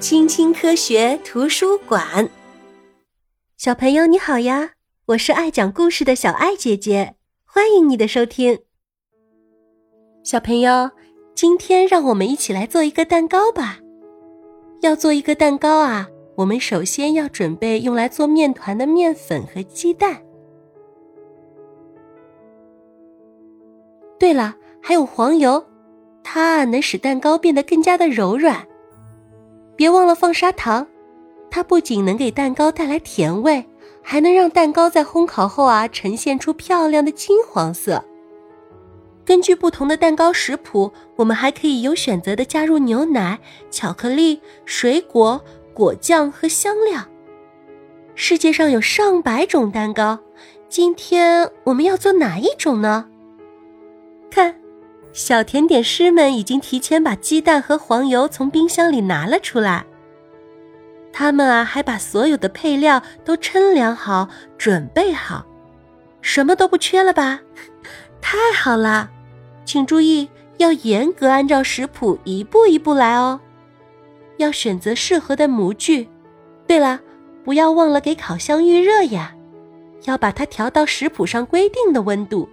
青青科学图书馆，小朋友你好呀！我是爱讲故事的小爱姐姐，欢迎你的收听。小朋友，今天让我们一起来做一个蛋糕吧。要做一个蛋糕啊，我们首先要准备用来做面团的面粉和鸡蛋。对了，还有黄油，它能使蛋糕变得更加的柔软。别忘了放砂糖，它不仅能给蛋糕带来甜味，还能让蛋糕在烘烤后啊呈现出漂亮的金黄色。根据不同的蛋糕食谱，我们还可以有选择的加入牛奶、巧克力、水果、果酱和香料。世界上有上百种蛋糕，今天我们要做哪一种呢？看。小甜点师们已经提前把鸡蛋和黄油从冰箱里拿了出来。他们啊，还把所有的配料都称量好、准备好，什么都不缺了吧？太好了！请注意，要严格按照食谱一步一步来哦。要选择适合的模具。对了，不要忘了给烤箱预热呀，要把它调到食谱上规定的温度。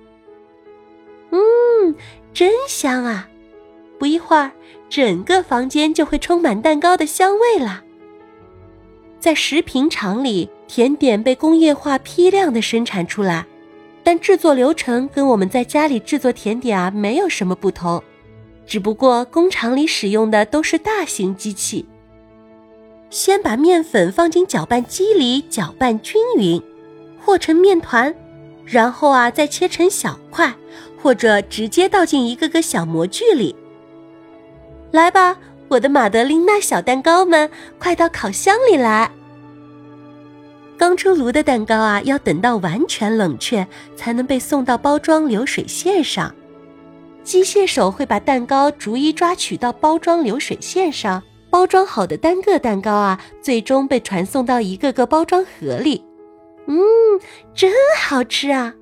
嗯。真香啊！不一会儿，整个房间就会充满蛋糕的香味了。在食品厂里，甜点被工业化批量的生产出来，但制作流程跟我们在家里制作甜点啊没有什么不同，只不过工厂里使用的都是大型机器。先把面粉放进搅拌机里搅拌均匀，和成面团，然后啊再切成小块。或者直接倒进一个个小模具里。来吧，我的马德琳娜小蛋糕们，快到烤箱里来！刚出炉的蛋糕啊，要等到完全冷却才能被送到包装流水线上。机械手会把蛋糕逐一抓取到包装流水线上，包装好的单个蛋糕啊，最终被传送到一个个包装盒里。嗯，真好吃啊！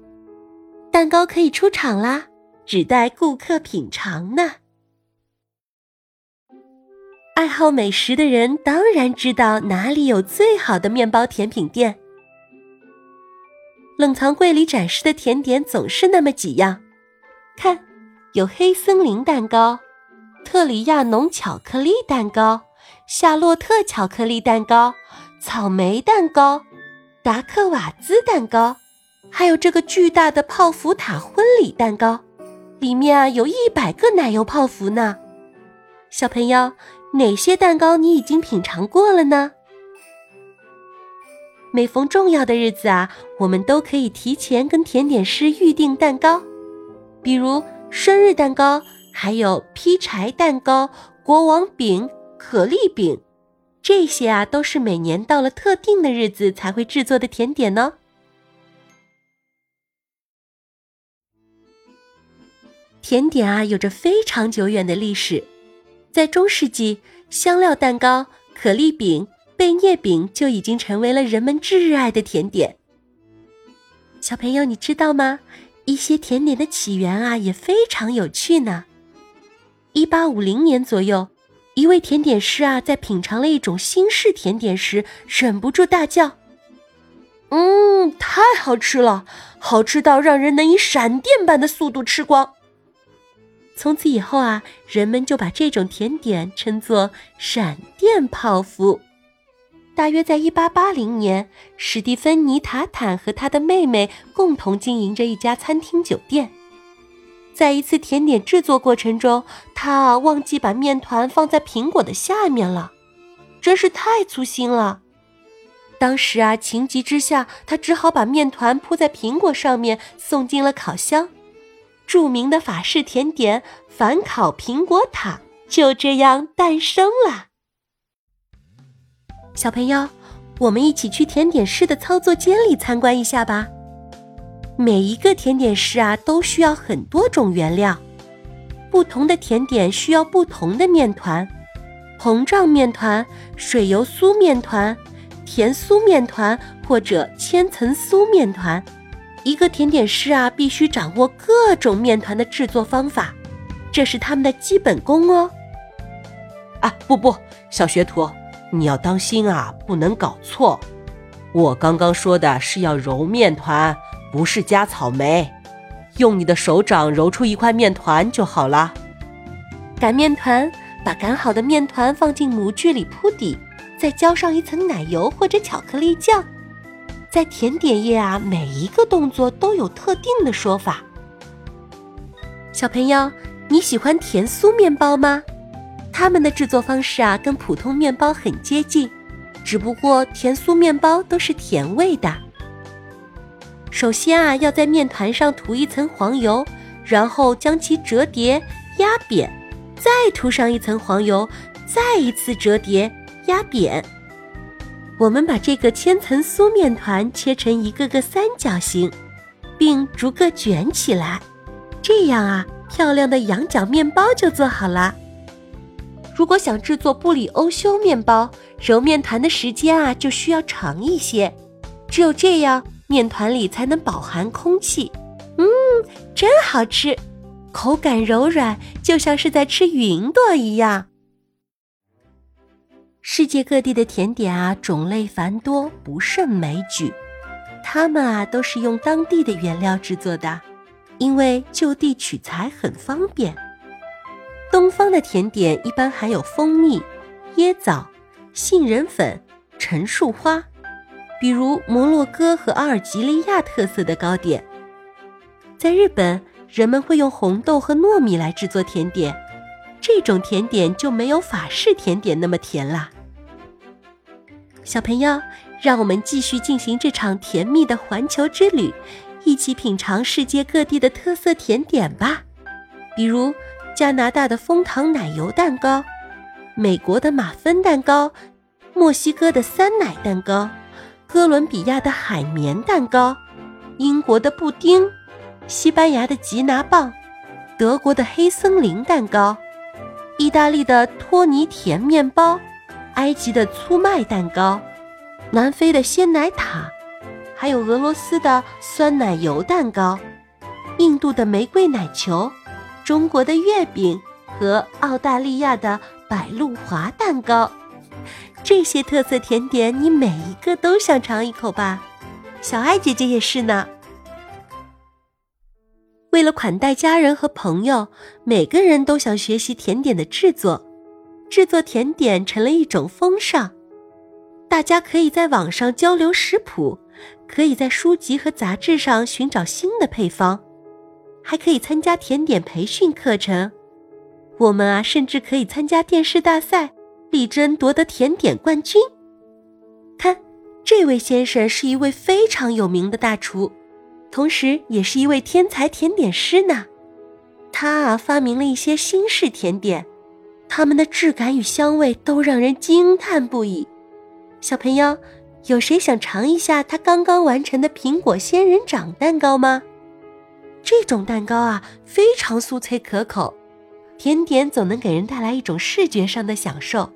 蛋糕可以出厂啦，只待顾客品尝呢。爱好美食的人当然知道哪里有最好的面包甜品店。冷藏柜里展示的甜点总是那么几样，看，有黑森林蛋糕、特里亚农巧克力蛋糕、夏洛特巧克力蛋糕、草莓蛋糕、达克瓦兹蛋糕。还有这个巨大的泡芙塔婚礼蛋糕，里面啊有一百个奶油泡芙呢。小朋友，哪些蛋糕你已经品尝过了呢？每逢重要的日子啊，我们都可以提前跟甜点师预订蛋糕，比如生日蛋糕，还有劈柴蛋糕、国王饼、可丽饼，这些啊都是每年到了特定的日子才会制作的甜点呢。甜点啊，有着非常久远的历史。在中世纪，香料蛋糕、可丽饼、贝涅饼就已经成为了人们挚爱的甜点。小朋友，你知道吗？一些甜点的起源啊，也非常有趣呢。一八五零年左右，一位甜点师啊，在品尝了一种新式甜点时，忍不住大叫：“嗯，太好吃了，好吃到让人能以闪电般的速度吃光。”从此以后啊，人们就把这种甜点称作“闪电泡芙”。大约在1880年，史蒂芬妮·塔坦和他的妹妹共同经营着一家餐厅酒店。在一次甜点制作过程中，他忘记把面团放在苹果的下面了，真是太粗心了。当时啊，情急之下，他只好把面团铺在苹果上面，送进了烤箱。著名的法式甜点反烤苹果塔就这样诞生了。小朋友，我们一起去甜点师的操作间里参观一下吧。每一个甜点师啊，都需要很多种原料，不同的甜点需要不同的面团：膨胀面团、水油酥面团、甜酥面团或者千层酥面团。一个甜点师啊，必须掌握各种面团的制作方法，这是他们的基本功哦。啊，不不，小学徒，你要当心啊，不能搞错。我刚刚说的是要揉面团，不是加草莓。用你的手掌揉出一块面团就好了。擀面团，把擀好的面团放进模具里铺底，再浇上一层奶油或者巧克力酱。在甜点业啊，每一个动作都有特定的说法。小朋友，你喜欢甜酥面包吗？它们的制作方式啊，跟普通面包很接近，只不过甜酥面包都是甜味的。首先啊，要在面团上涂一层黄油，然后将其折叠压扁，再涂上一层黄油，再一次折叠压扁。我们把这个千层酥面团切成一个个三角形，并逐个卷起来，这样啊，漂亮的羊角面包就做好了。如果想制作布里欧修面包，揉面团的时间啊就需要长一些，只有这样。面团里才能饱含空气，嗯，真好吃，口感柔软，就像是在吃云朵一样。世界各地的甜点啊，种类繁多，不胜枚举。它们啊，都是用当地的原料制作的，因为就地取材很方便。东方的甜点一般含有蜂蜜、椰枣、杏仁粉、陈树花。比如摩洛哥和阿尔及利亚特色的糕点，在日本，人们会用红豆和糯米来制作甜点，这种甜点就没有法式甜点那么甜啦。小朋友，让我们继续进行这场甜蜜的环球之旅，一起品尝世界各地的特色甜点吧。比如加拿大的枫糖奶油蛋糕，美国的马芬蛋糕，墨西哥的酸奶蛋糕。哥伦比亚的海绵蛋糕，英国的布丁，西班牙的吉拿棒，德国的黑森林蛋糕，意大利的托尼甜面包，埃及的粗麦蛋糕，南非的鲜奶塔，还有俄罗斯的酸奶油蛋糕，印度的玫瑰奶球，中国的月饼和澳大利亚的百露华蛋糕。这些特色甜点，你每一个都想尝一口吧？小爱姐姐也是呢。为了款待家人和朋友，每个人都想学习甜点的制作。制作甜点成了一种风尚，大家可以在网上交流食谱，可以在书籍和杂志上寻找新的配方，还可以参加甜点培训课程。我们啊，甚至可以参加电视大赛。力争夺得甜点冠军。看，这位先生是一位非常有名的大厨，同时也是一位天才甜点师呢。他啊，发明了一些新式甜点，它们的质感与香味都让人惊叹不已。小朋友，有谁想尝一下他刚刚完成的苹果仙人掌蛋糕吗？这种蛋糕啊，非常酥脆可口，甜点总能给人带来一种视觉上的享受。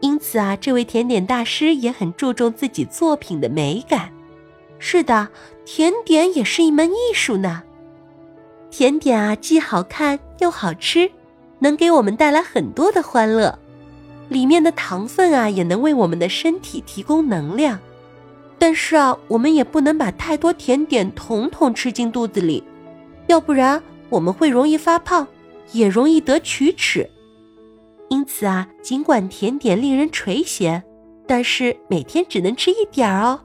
因此啊，这位甜点大师也很注重自己作品的美感。是的，甜点也是一门艺术呢。甜点啊，既好看又好吃，能给我们带来很多的欢乐。里面的糖分啊，也能为我们的身体提供能量。但是啊，我们也不能把太多甜点统统吃进肚子里，要不然我们会容易发胖，也容易得龋齿。因此啊，尽管甜点令人垂涎，但是每天只能吃一点儿哦。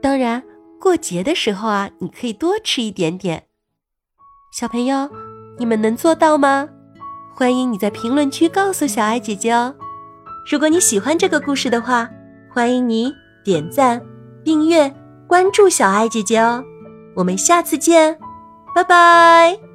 当然，过节的时候啊，你可以多吃一点点。小朋友，你们能做到吗？欢迎你在评论区告诉小爱姐姐哦。如果你喜欢这个故事的话，欢迎你点赞、订阅、关注小爱姐姐哦。我们下次见，拜拜。